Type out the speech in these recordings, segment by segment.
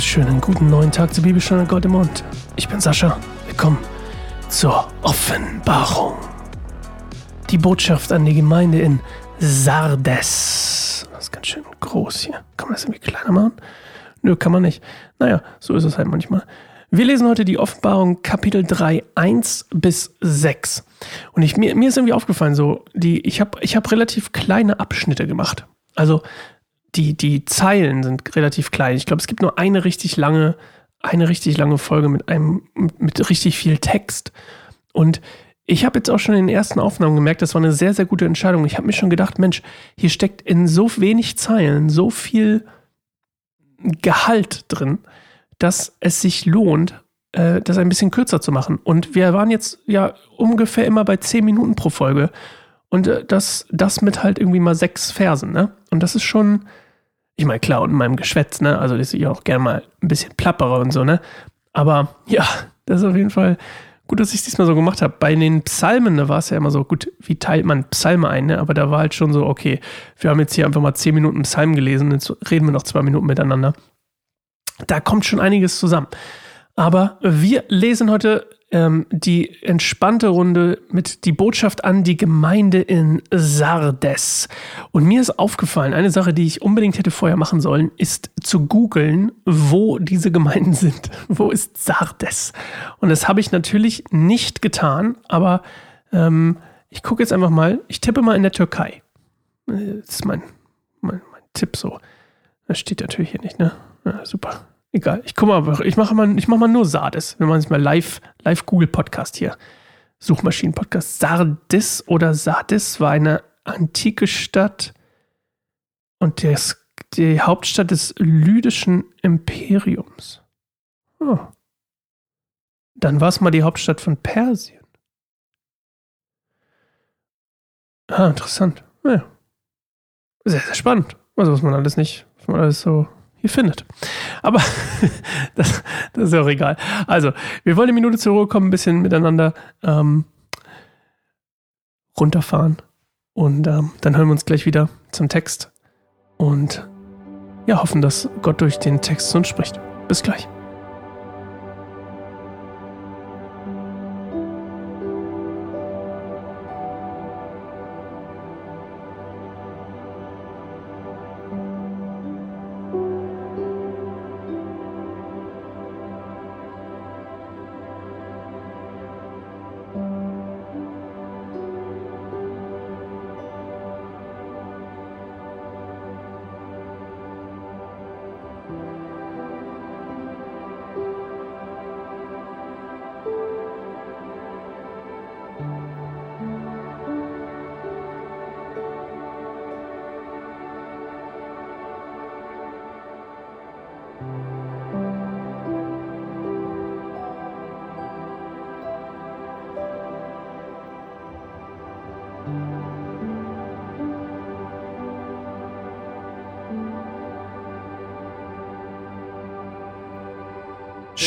wunderschönen guten neuen Tag zur Bibelstunde Gold im Mund. Ich bin Sascha. Willkommen zur Offenbarung. Die Botschaft an die Gemeinde in Sardes. Das ist ganz schön groß hier. Kann man das irgendwie kleiner machen? Nö, kann man nicht. Naja, so ist es halt manchmal. Wir lesen heute die Offenbarung Kapitel 3, 1 bis 6. Und ich, mir, mir ist irgendwie aufgefallen, so, die, ich habe ich hab relativ kleine Abschnitte gemacht. Also die, die Zeilen sind relativ klein. Ich glaube, es gibt nur eine richtig lange, eine richtig lange Folge mit einem, mit richtig viel Text. Und ich habe jetzt auch schon in den ersten Aufnahmen gemerkt, das war eine sehr, sehr gute Entscheidung. Ich habe mir schon gedacht, Mensch, hier steckt in so wenig Zeilen so viel Gehalt drin, dass es sich lohnt, äh, das ein bisschen kürzer zu machen. Und wir waren jetzt ja ungefähr immer bei zehn Minuten pro Folge. Und äh, das, das mit halt irgendwie mal sechs Versen, ne? Und das ist schon, ich meine, klar, und in meinem Geschwätz, ne? Also, das ist ja auch gerne mal ein bisschen plapperer und so, ne? Aber ja, das ist auf jeden Fall gut, dass ich es diesmal so gemacht habe. Bei den Psalmen, da war es ja immer so, gut, wie teilt man Psalme ein, ne? Aber da war halt schon so, okay, wir haben jetzt hier einfach mal zehn Minuten Psalm gelesen, jetzt reden wir noch zwei Minuten miteinander. Da kommt schon einiges zusammen. Aber wir lesen heute ähm, die entspannte Runde mit die Botschaft an die Gemeinde in Sardes. Und mir ist aufgefallen, eine Sache, die ich unbedingt hätte vorher machen sollen, ist zu googeln, wo diese Gemeinden sind. Wo ist Sardes? Und das habe ich natürlich nicht getan, aber ähm, ich gucke jetzt einfach mal, ich tippe mal in der Türkei. Das ist mein, mein, mein Tipp so. Das steht natürlich hier nicht, ne? Ja, super. Egal. Ich guck mal, ich mache mal, ich mache mal nur Sardes. Wir machen jetzt mal live, live Google Podcast hier. Suchmaschinen-Podcast. Sardis oder Sardis war eine antike Stadt und des, die Hauptstadt des lydischen Imperiums. Oh. Dann war es mal die Hauptstadt von Persien. Ah, interessant. Ja. Sehr, sehr spannend. Also, was man alles nicht, was man alles so hier findet. Aber das, das, ist ja auch egal. Also, wir wollen eine Minute zur Ruhe kommen, ein bisschen miteinander ähm, runterfahren. Und ähm, dann hören wir uns gleich wieder zum Text. Und ja, hoffen, dass Gott durch den Text zu uns spricht. Bis gleich.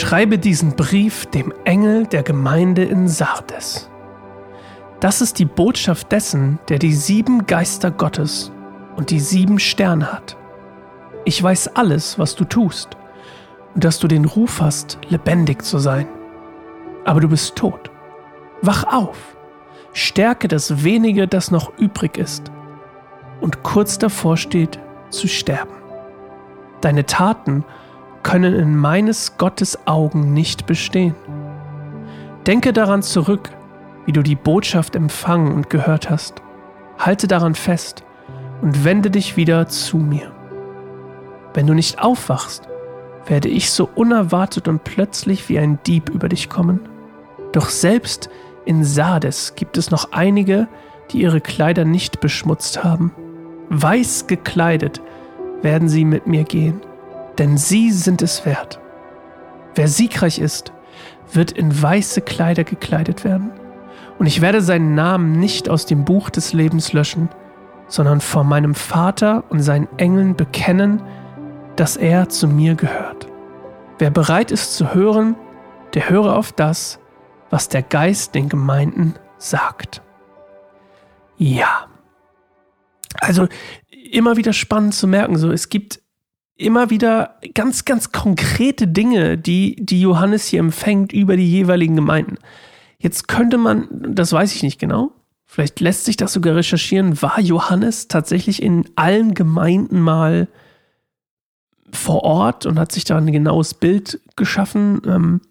Schreibe diesen Brief dem Engel der Gemeinde in Sardes. Das ist die Botschaft dessen, der die sieben Geister Gottes und die sieben Sterne hat. Ich weiß alles, was du tust und dass du den Ruf hast, lebendig zu sein. Aber du bist tot. Wach auf, stärke das wenige, das noch übrig ist und kurz davor steht, zu sterben. Deine Taten können in meines Gottes Augen nicht bestehen. Denke daran zurück, wie du die Botschaft empfangen und gehört hast. Halte daran fest und wende dich wieder zu mir. Wenn du nicht aufwachst, werde ich so unerwartet und plötzlich wie ein Dieb über dich kommen. Doch selbst in Sardes gibt es noch einige, die ihre Kleider nicht beschmutzt haben. Weiß gekleidet werden sie mit mir gehen denn sie sind es wert. Wer siegreich ist, wird in weiße Kleider gekleidet werden. Und ich werde seinen Namen nicht aus dem Buch des Lebens löschen, sondern vor meinem Vater und seinen Engeln bekennen, dass er zu mir gehört. Wer bereit ist zu hören, der höre auf das, was der Geist den Gemeinden sagt. Ja. Also immer wieder spannend zu merken, so es gibt immer wieder ganz, ganz konkrete Dinge, die, die Johannes hier empfängt über die jeweiligen Gemeinden. Jetzt könnte man, das weiß ich nicht genau, vielleicht lässt sich das sogar recherchieren, war Johannes tatsächlich in allen Gemeinden mal vor Ort und hat sich da ein genaues Bild geschaffen. Ähm,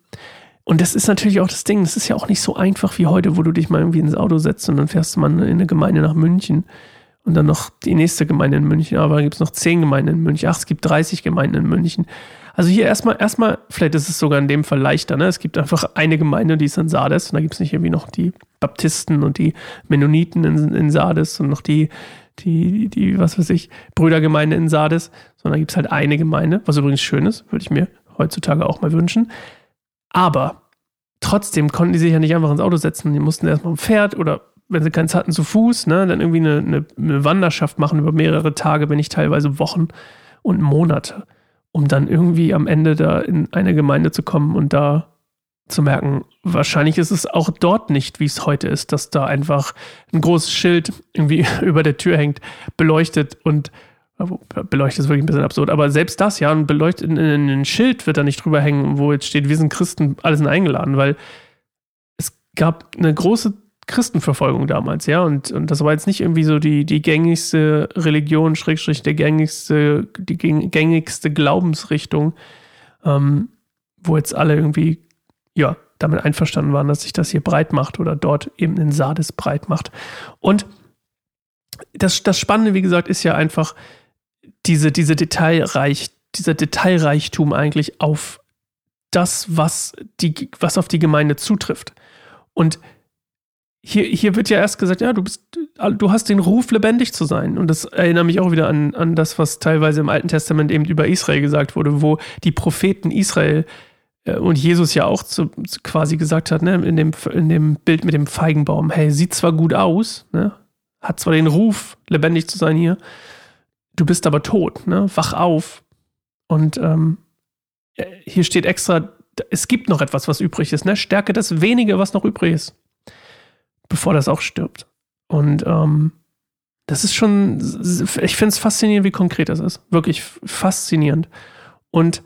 und das ist natürlich auch das Ding, das ist ja auch nicht so einfach wie heute, wo du dich mal irgendwie ins Auto setzt und dann fährst du mal in eine Gemeinde nach München und dann noch die nächste Gemeinde in München, aber dann gibt es noch zehn Gemeinden in München. Ach, es gibt 30 Gemeinden in München. Also hier erstmal, erstmal, vielleicht ist es sogar in dem Fall leichter, ne? Es gibt einfach eine Gemeinde, die ist in Sardes und da gibt es nicht irgendwie noch die Baptisten und die Mennoniten in, in Sardes und noch die, die, die, was weiß ich, Brüdergemeinde in Sardes, sondern da gibt es halt eine Gemeinde, was übrigens schön ist, würde ich mir heutzutage auch mal wünschen. Aber trotzdem konnten die sich ja nicht einfach ins Auto setzen. Die mussten erstmal ein Pferd oder wenn sie keins hatten, zu Fuß, ne, dann irgendwie eine, eine, eine Wanderschaft machen über mehrere Tage, wenn nicht teilweise Wochen und Monate, um dann irgendwie am Ende da in eine Gemeinde zu kommen und da zu merken, wahrscheinlich ist es auch dort nicht, wie es heute ist, dass da einfach ein großes Schild irgendwie über der Tür hängt, beleuchtet und beleuchtet ist wirklich ein bisschen absurd, aber selbst das, ja, ein beleuchtet, ein Schild wird da nicht drüber hängen, wo jetzt steht, wir sind Christen, alle sind eingeladen, weil es gab eine große Christenverfolgung damals, ja, und, und das war jetzt nicht irgendwie so die, die gängigste Religion, Schrägstrich, der gängigste, die gängigste Glaubensrichtung, ähm, wo jetzt alle irgendwie, ja, damit einverstanden waren, dass sich das hier breit macht oder dort eben in Sardes breit macht. Und das, das Spannende, wie gesagt, ist ja einfach diese, diese Detailreich, dieser Detailreichtum eigentlich auf das, was, die, was auf die Gemeinde zutrifft. Und hier, hier wird ja erst gesagt, ja, du bist, du hast den Ruf, lebendig zu sein. Und das erinnert mich auch wieder an, an das, was teilweise im Alten Testament eben über Israel gesagt wurde, wo die Propheten Israel äh, und Jesus ja auch zu, quasi gesagt hat, ne, in dem, in dem Bild mit dem Feigenbaum, hey, sieht zwar gut aus, ne, hat zwar den Ruf, lebendig zu sein hier, du bist aber tot, ne, wach auf. Und ähm, hier steht extra, es gibt noch etwas, was übrig ist, ne, stärke das wenige, was noch übrig ist bevor das auch stirbt. Und ähm, das ist schon, ich finde es faszinierend, wie konkret das ist. Wirklich faszinierend. Und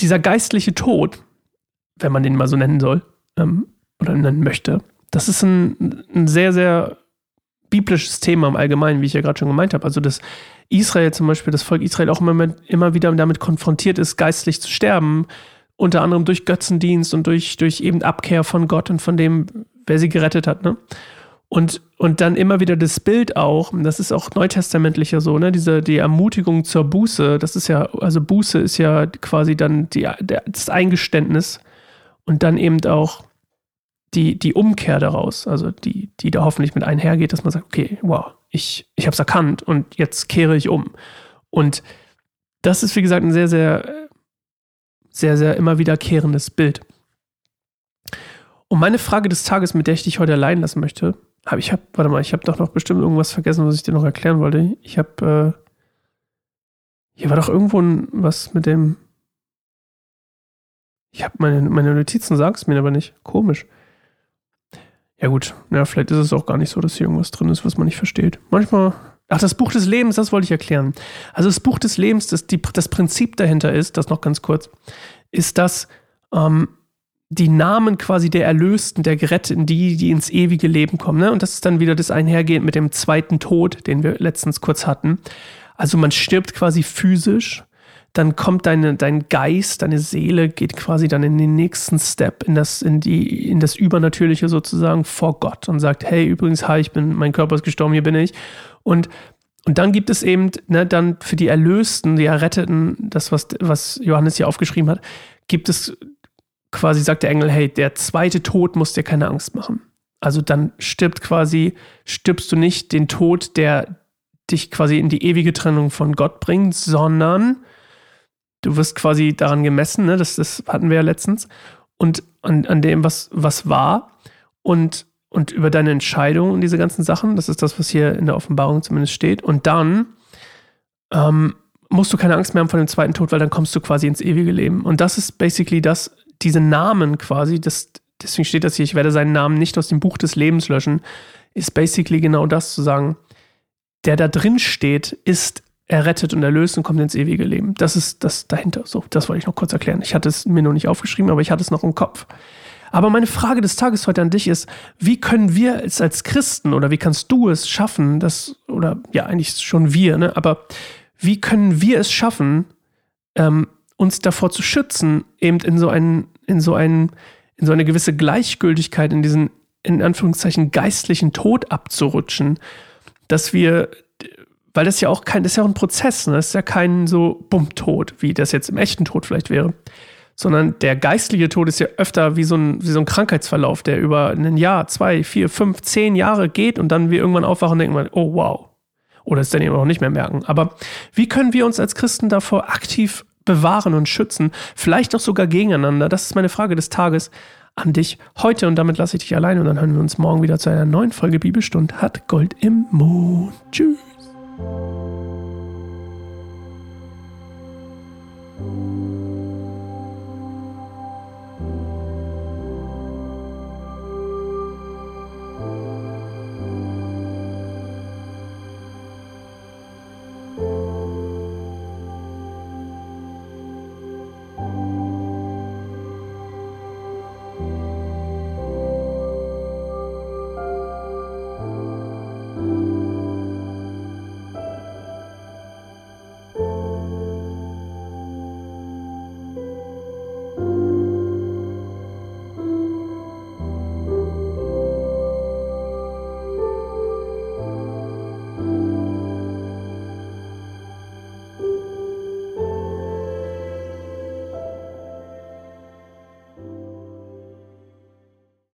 dieser geistliche Tod, wenn man den mal so nennen soll, ähm, oder nennen möchte, das ist ein, ein sehr, sehr biblisches Thema im Allgemeinen, wie ich ja gerade schon gemeint habe. Also, dass Israel zum Beispiel, das Volk Israel auch immer, immer wieder damit konfrontiert ist, geistlich zu sterben, unter anderem durch Götzendienst und durch, durch eben Abkehr von Gott und von dem, wer sie gerettet hat. Ne? Und, und dann immer wieder das Bild auch, das ist auch neutestamentlicher so, ne, diese, die Ermutigung zur Buße, das ist ja, also Buße ist ja quasi dann die, der, das Eingeständnis und dann eben auch die, die Umkehr daraus, also die, die da hoffentlich mit einhergeht, dass man sagt, okay, wow, ich, ich habe es erkannt und jetzt kehre ich um. Und das ist, wie gesagt, ein sehr, sehr sehr, sehr immer wiederkehrendes Bild. Und meine Frage des Tages, mit der ich dich heute allein lassen möchte, habe ich, hab, warte mal, ich habe doch noch bestimmt irgendwas vergessen, was ich dir noch erklären wollte. Ich habe, äh, hier war doch irgendwo ein, was mit dem, ich habe meine, meine Notizen, sagst mir aber nicht. Komisch. Ja gut, ja, vielleicht ist es auch gar nicht so, dass hier irgendwas drin ist, was man nicht versteht. Manchmal Ach, das Buch des Lebens, das wollte ich erklären. Also das Buch des Lebens, das, die, das Prinzip dahinter ist, das noch ganz kurz, ist, dass ähm, die Namen quasi der Erlösten, der Geretteten, die, die ins ewige Leben kommen. Ne? Und das ist dann wieder das einhergehend mit dem zweiten Tod, den wir letztens kurz hatten. Also man stirbt quasi physisch, dann kommt deine, dein Geist, deine Seele geht quasi dann in den nächsten Step, in das, in die, in das Übernatürliche sozusagen vor Gott und sagt, hey, übrigens, hi, ich bin, mein Körper ist gestorben, hier bin ich. Und, und dann gibt es eben, ne, dann für die Erlösten, die Erretteten, das, was, was Johannes hier aufgeschrieben hat, gibt es quasi, sagt der Engel, hey, der zweite Tod muss dir keine Angst machen. Also dann stirbt quasi, stirbst du nicht den Tod, der dich quasi in die ewige Trennung von Gott bringt, sondern du wirst quasi daran gemessen, ne? das, das hatten wir ja letztens, und an, an dem, was, was war. Und und über deine Entscheidung und diese ganzen Sachen. Das ist das, was hier in der Offenbarung zumindest steht. Und dann ähm, musst du keine Angst mehr haben vor dem zweiten Tod, weil dann kommst du quasi ins ewige Leben. Und das ist basically das, diese Namen quasi, das, deswegen steht das hier, ich werde seinen Namen nicht aus dem Buch des Lebens löschen, ist basically genau das zu sagen, der da drin steht, ist errettet und erlöst und kommt ins ewige Leben. Das ist das dahinter. So, das wollte ich noch kurz erklären. Ich hatte es mir noch nicht aufgeschrieben, aber ich hatte es noch im Kopf. Aber meine Frage des Tages heute an dich ist, wie können wir es als Christen oder wie kannst du es schaffen, dass, oder ja, eigentlich schon wir, ne, aber wie können wir es schaffen, ähm, uns davor zu schützen, eben in so einen, in so einen, in so eine gewisse Gleichgültigkeit, in diesen, in Anführungszeichen, geistlichen Tod abzurutschen, dass wir weil das ja auch kein, das ist ja auch ein Prozess, ne? das ist ja kein so Bumm-Tod, wie das jetzt im echten Tod vielleicht wäre. Sondern der geistliche Tod ist ja öfter wie so, ein, wie so ein Krankheitsverlauf, der über ein Jahr, zwei, vier, fünf, zehn Jahre geht und dann wir irgendwann aufwachen und denken, oh wow. Oder es dann eben auch nicht mehr merken. Aber wie können wir uns als Christen davor aktiv bewahren und schützen? Vielleicht auch sogar gegeneinander. Das ist meine Frage des Tages an dich heute und damit lasse ich dich allein und dann hören wir uns morgen wieder zu einer neuen Folge Bibelstund. Hat Gold im Mond. Tschüss. Música